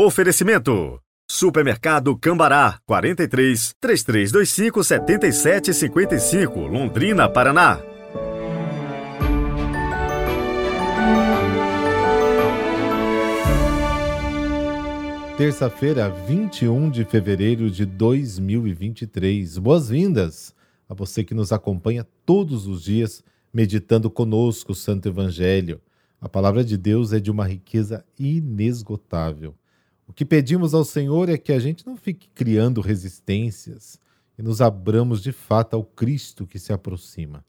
Oferecimento. Supermercado Cambará 43 3325 7755 Londrina, Paraná. Terça-feira, 21 de fevereiro de 2023. Boas-vindas a você que nos acompanha todos os dias meditando conosco o Santo Evangelho. A palavra de Deus é de uma riqueza inesgotável. Que pedimos ao Senhor é que a gente não fique criando resistências e nos abramos de fato ao Cristo que se aproxima.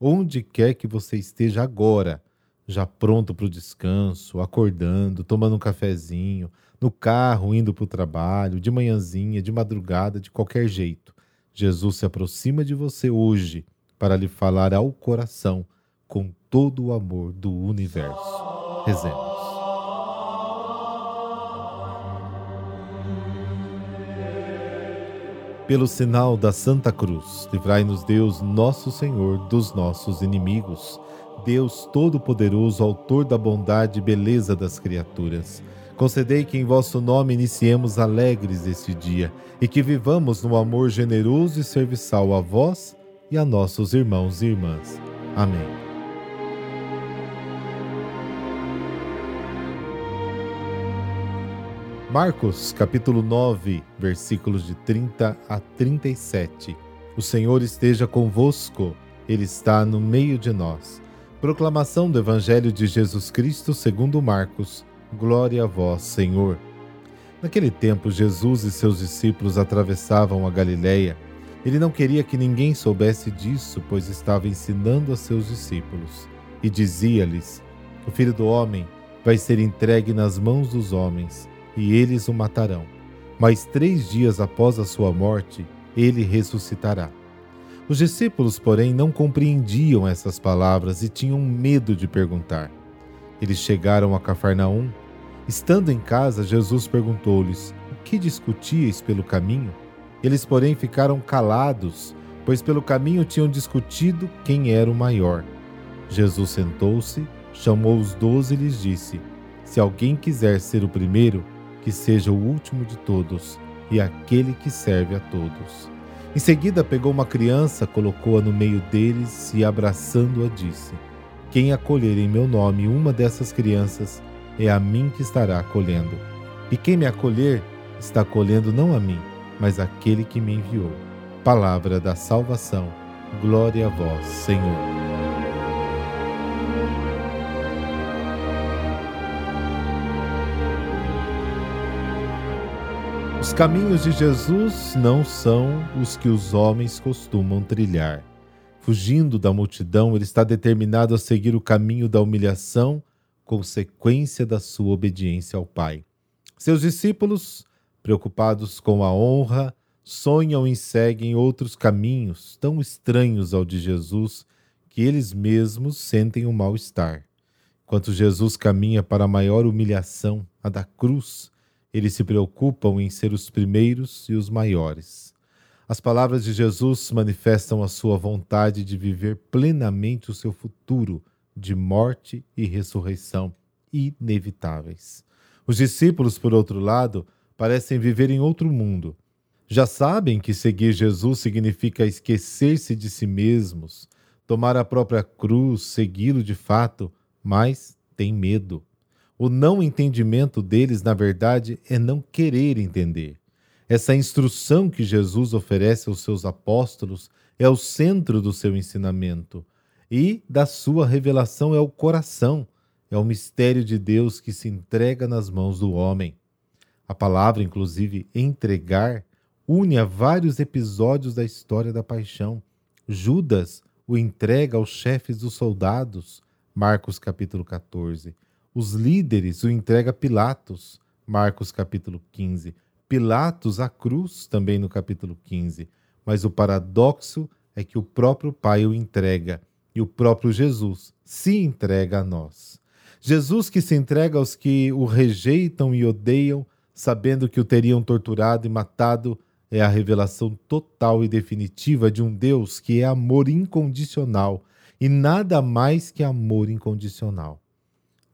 Onde quer que você esteja agora, já pronto para o descanso, acordando, tomando um cafezinho, no carro, indo para o trabalho, de manhãzinha, de madrugada, de qualquer jeito. Jesus se aproxima de você hoje para lhe falar ao coração com todo o amor do universo. Rezemos. Pelo sinal da Santa Cruz, livrai-nos Deus, nosso Senhor, dos nossos inimigos. Deus Todo-Poderoso, Autor da bondade e beleza das criaturas, concedei que em vosso nome iniciemos alegres este dia e que vivamos no amor generoso e serviçal a vós e a nossos irmãos e irmãs. Amém. Marcos, capítulo 9, versículos de 30 a 37. O Senhor esteja convosco, Ele está no meio de nós. Proclamação do Evangelho de Jesus Cristo segundo Marcos. Glória a vós, Senhor. Naquele tempo, Jesus e seus discípulos atravessavam a Galileia. Ele não queria que ninguém soubesse disso, pois estava ensinando a seus discípulos. E dizia-lhes: O Filho do Homem vai ser entregue nas mãos dos homens e eles o matarão. Mas três dias após a sua morte, ele ressuscitará. Os discípulos, porém, não compreendiam essas palavras e tinham medo de perguntar. Eles chegaram a Cafarnaum. Estando em casa, Jesus perguntou-lhes: O que discutíeis pelo caminho? Eles, porém, ficaram calados, pois pelo caminho tinham discutido quem era o maior. Jesus sentou-se, chamou os doze e lhes disse: Se alguém quiser ser o primeiro, que seja o último de todos e aquele que serve a todos. Em seguida, pegou uma criança, colocou-a no meio deles e, abraçando-a, disse: Quem acolher em meu nome uma dessas crianças, é a mim que estará acolhendo. E quem me acolher, está acolhendo não a mim, mas aquele que me enviou. Palavra da salvação. Glória a vós, Senhor. Os caminhos de Jesus não são os que os homens costumam trilhar. Fugindo da multidão, ele está determinado a seguir o caminho da humilhação, consequência da sua obediência ao Pai. Seus discípulos, preocupados com a honra, sonham e seguem outros caminhos tão estranhos ao de Jesus que eles mesmos sentem o um mal-estar. Enquanto Jesus caminha para a maior humilhação, a da cruz, eles se preocupam em ser os primeiros e os maiores. As palavras de Jesus manifestam a sua vontade de viver plenamente o seu futuro de morte e ressurreição inevitáveis. Os discípulos, por outro lado, parecem viver em outro mundo. Já sabem que seguir Jesus significa esquecer-se de si mesmos, tomar a própria cruz, segui-lo de fato, mas têm medo. O não entendimento deles, na verdade, é não querer entender. Essa instrução que Jesus oferece aos seus apóstolos é o centro do seu ensinamento e da sua revelação é o coração, é o mistério de Deus que se entrega nas mãos do homem. A palavra, inclusive, entregar, une a vários episódios da história da paixão. Judas o entrega aos chefes dos soldados, Marcos capítulo 14 os líderes o entrega a Pilatos, Marcos capítulo 15. Pilatos a cruz, também no capítulo 15. Mas o paradoxo é que o próprio Pai o entrega e o próprio Jesus se entrega a nós. Jesus que se entrega aos que o rejeitam e odeiam, sabendo que o teriam torturado e matado, é a revelação total e definitiva de um Deus que é amor incondicional e nada mais que amor incondicional.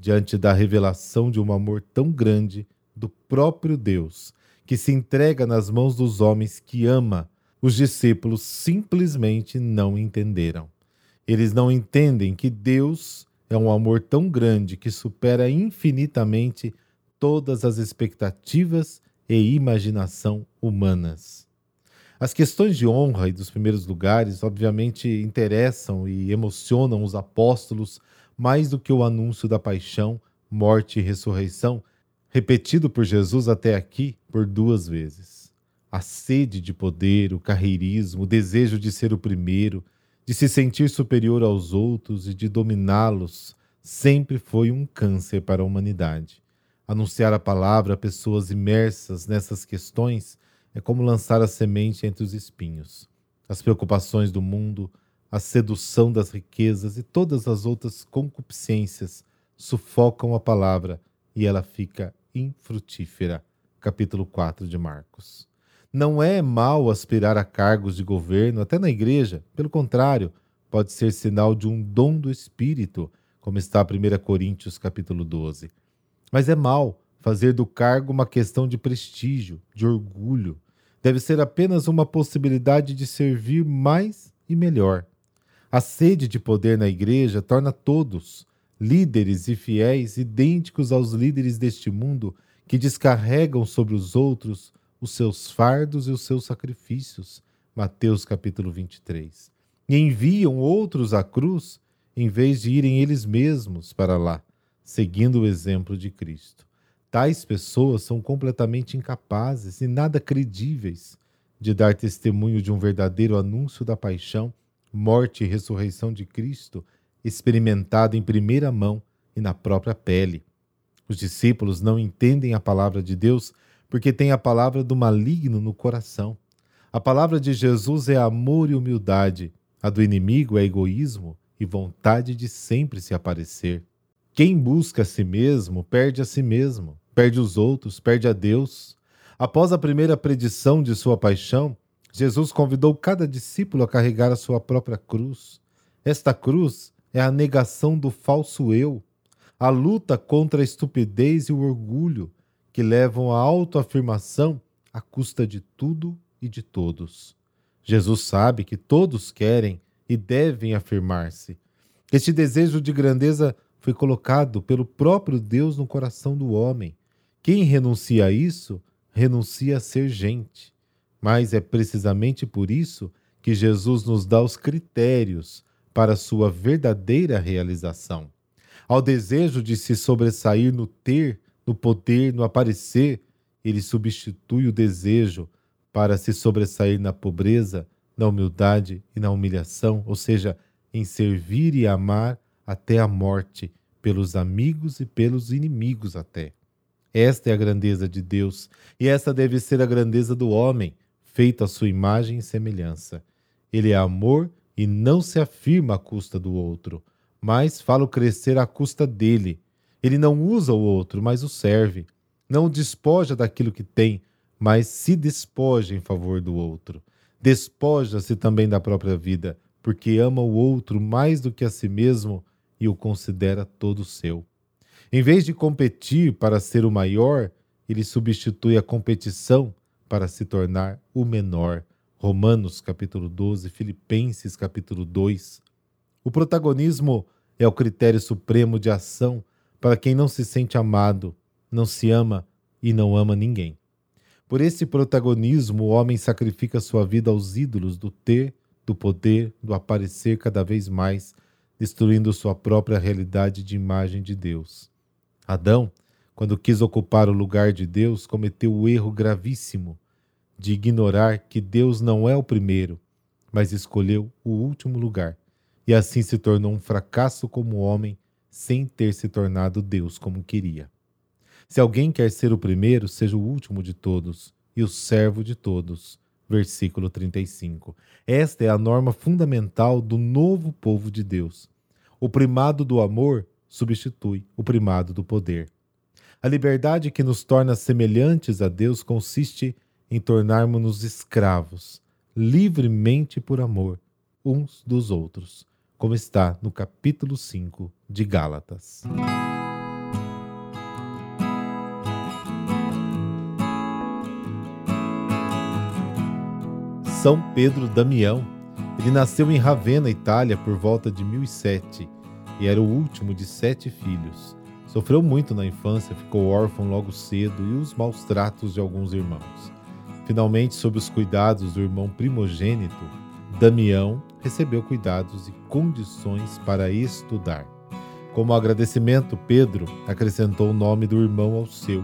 Diante da revelação de um amor tão grande, do próprio Deus, que se entrega nas mãos dos homens que ama, os discípulos simplesmente não entenderam. Eles não entendem que Deus é um amor tão grande que supera infinitamente todas as expectativas e imaginação humanas. As questões de honra e dos primeiros lugares, obviamente, interessam e emocionam os apóstolos mais do que o anúncio da paixão, morte e ressurreição, repetido por Jesus até aqui por duas vezes. A sede de poder, o carreirismo, o desejo de ser o primeiro, de se sentir superior aos outros e de dominá-los, sempre foi um câncer para a humanidade. Anunciar a palavra a pessoas imersas nessas questões é como lançar a semente entre os espinhos. As preocupações do mundo, a sedução das riquezas e todas as outras concupiscências sufocam a palavra e ela fica infrutífera. Capítulo 4 de Marcos. Não é mal aspirar a cargos de governo, até na igreja. Pelo contrário, pode ser sinal de um dom do Espírito, como está 1 Coríntios capítulo 12. Mas é mal fazer do cargo uma questão de prestígio, de orgulho. Deve ser apenas uma possibilidade de servir mais e melhor. A sede de poder na igreja torna todos, líderes e fiéis, idênticos aos líderes deste mundo que descarregam sobre os outros os seus fardos e os seus sacrifícios. Mateus capítulo 23. E enviam outros à cruz em vez de irem eles mesmos para lá seguindo o exemplo de Cristo. Tais pessoas são completamente incapazes e nada credíveis de dar testemunho de um verdadeiro anúncio da paixão, morte e ressurreição de Cristo, experimentado em primeira mão e na própria pele. Os discípulos não entendem a palavra de Deus porque têm a palavra do maligno no coração. A palavra de Jesus é amor e humildade, a do inimigo é egoísmo e vontade de sempre se aparecer. Quem busca a si mesmo perde a si mesmo, perde os outros, perde a Deus. Após a primeira predição de sua paixão, Jesus convidou cada discípulo a carregar a sua própria cruz. Esta cruz é a negação do falso eu, a luta contra a estupidez e o orgulho que levam à autoafirmação à custa de tudo e de todos. Jesus sabe que todos querem e devem afirmar-se. Este desejo de grandeza foi colocado pelo próprio Deus no coração do homem. Quem renuncia a isso, renuncia a ser gente. Mas é precisamente por isso que Jesus nos dá os critérios para sua verdadeira realização. Ao desejo de se sobressair no ter, no poder, no aparecer, ele substitui o desejo para se sobressair na pobreza, na humildade e na humilhação, ou seja, em servir e amar até a morte, pelos amigos e pelos inimigos até. Esta é a grandeza de Deus, e esta deve ser a grandeza do homem, feito à sua imagem e semelhança. Ele é amor e não se afirma à custa do outro, mas fala o crescer à custa dele. Ele não usa o outro, mas o serve. Não o despoja daquilo que tem, mas se despoja em favor do outro. Despoja-se também da própria vida, porque ama o outro mais do que a si mesmo e o considera todo seu. Em vez de competir para ser o maior, ele substitui a competição para se tornar o menor. Romanos capítulo 12, Filipenses capítulo 2. O protagonismo é o critério supremo de ação para quem não se sente amado, não se ama e não ama ninguém. Por esse protagonismo, o homem sacrifica sua vida aos ídolos do ter, do poder, do aparecer cada vez mais, destruindo sua própria realidade de imagem de Deus. Adão, quando quis ocupar o lugar de Deus, cometeu o erro gravíssimo de ignorar que Deus não é o primeiro, mas escolheu o último lugar, e assim se tornou um fracasso como homem, sem ter se tornado Deus como queria. Se alguém quer ser o primeiro, seja o último de todos e o servo de todos. Versículo 35. Esta é a norma fundamental do novo povo de Deus. O primado do amor substitui o primado do poder. A liberdade que nos torna semelhantes a Deus consiste em tornarmos-nos escravos, livremente por amor, uns dos outros, como está no capítulo 5 de Gálatas. São Pedro Damião. Ele nasceu em Ravenna, Itália, por volta de 1007 e era o último de sete filhos. Sofreu muito na infância, ficou órfão logo cedo e os maus tratos de alguns irmãos. Finalmente, sob os cuidados do irmão primogênito, Damião recebeu cuidados e condições para estudar. Como agradecimento, Pedro acrescentou o nome do irmão ao seu.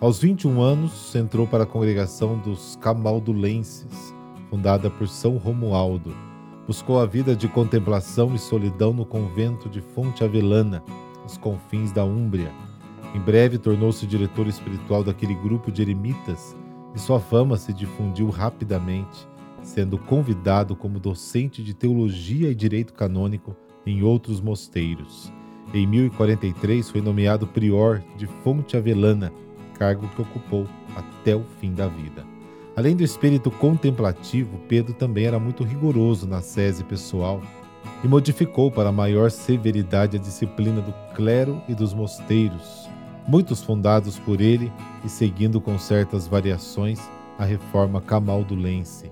Aos 21 anos, entrou para a congregação dos Camaldulenses, fundada por São Romualdo. Buscou a vida de contemplação e solidão no convento de Fonte Avelana, nos confins da Úmbria. Em breve tornou-se diretor espiritual daquele grupo de eremitas e sua fama se difundiu rapidamente, sendo convidado como docente de teologia e direito canônico em outros mosteiros. Em 1043 foi nomeado prior de Fonte Avelana, cargo que ocupou até o fim da vida. Além do espírito contemplativo, Pedro também era muito rigoroso na sese pessoal e modificou para maior severidade a disciplina do clero e dos mosteiros, muitos fundados por ele e seguindo com certas variações a reforma camaldulense.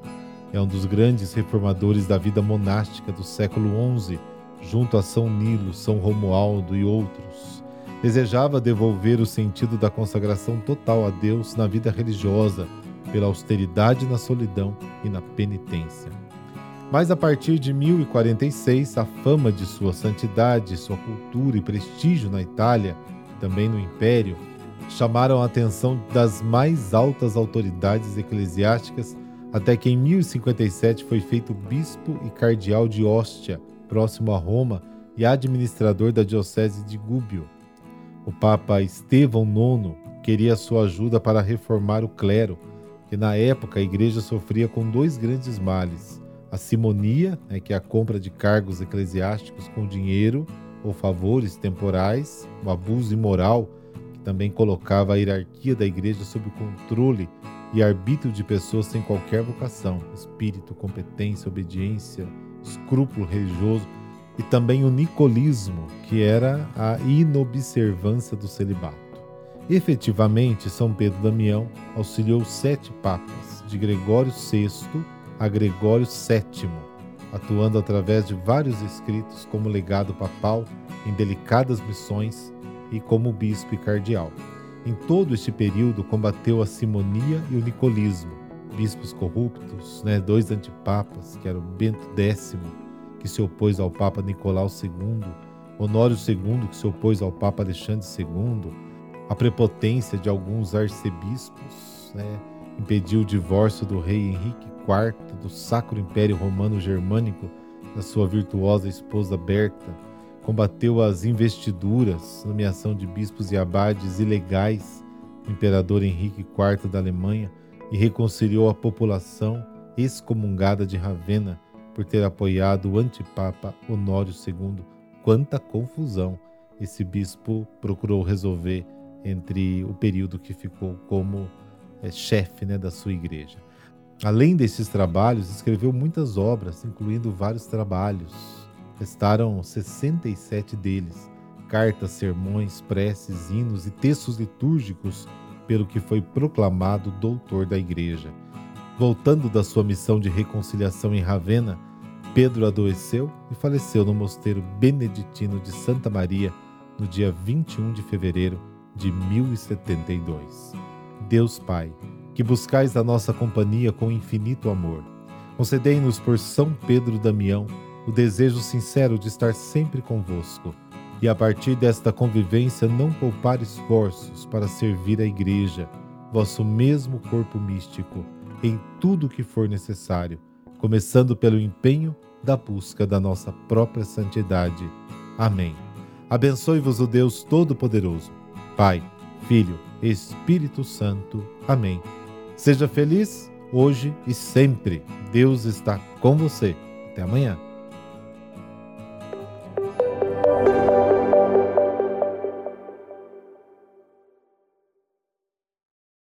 É um dos grandes reformadores da vida monástica do século XI, junto a São Nilo, São Romualdo e outros. Desejava devolver o sentido da consagração total a Deus na vida religiosa, pela austeridade na solidão e na penitência. Mas a partir de 1046, a fama de sua santidade, sua cultura e prestígio na Itália, também no Império, chamaram a atenção das mais altas autoridades eclesiásticas, até que em 1057 foi feito bispo e cardeal de Ostia, próximo a Roma, e administrador da diocese de Gubbio. O Papa Estevão IX queria sua ajuda para reformar o clero, que na época a igreja sofria com dois grandes males: a simonia, né, que é a compra de cargos eclesiásticos com dinheiro ou favores temporais, o abuso imoral, que também colocava a hierarquia da igreja sob o controle e arbítrio de pessoas sem qualquer vocação, espírito, competência, obediência, escrúpulo religioso, e também o nicolismo, que era a inobservância do celibato. Efetivamente, São Pedro Damião auxiliou sete papas, de Gregório VI a Gregório VII, atuando através de vários escritos como legado papal em delicadas missões e como bispo e cardeal. Em todo este período combateu a simonia e o nicolismo, bispos corruptos, né, dois antipapas, que eram Bento X, que se opôs ao Papa Nicolau II, Honório II, que se opôs ao Papa Alexandre II, a prepotência de alguns arcebispos, né, impediu o divórcio do rei Henrique IV do Sacro Império Romano Germânico da sua virtuosa esposa Berta, combateu as investiduras, nomeação de bispos e abades ilegais do imperador Henrique IV da Alemanha e reconciliou a população excomungada de Ravenna por ter apoiado o antipapa Honório II. Quanta confusão esse bispo procurou resolver entre o período que ficou como é, chefe né, da sua igreja. Além desses trabalhos, escreveu muitas obras, incluindo vários trabalhos. Restaram 67 deles, cartas, sermões, preces, hinos e textos litúrgicos, pelo que foi proclamado doutor da igreja. Voltando da sua missão de reconciliação em Ravenna, Pedro adoeceu e faleceu no mosteiro beneditino de Santa Maria no dia 21 de fevereiro de 1072. Deus Pai, que buscais a nossa companhia com infinito amor, concedei-nos por São Pedro Damião o desejo sincero de estar sempre convosco e a partir desta convivência não poupar esforços para servir a Igreja, vosso mesmo corpo místico, em tudo o que for necessário, começando pelo empenho da busca da nossa própria santidade. Amém. Abençoe-vos o Deus Todo-Poderoso, Pai, Filho, Espírito Santo. Amém. Seja feliz hoje e sempre. Deus está com você. Até amanhã.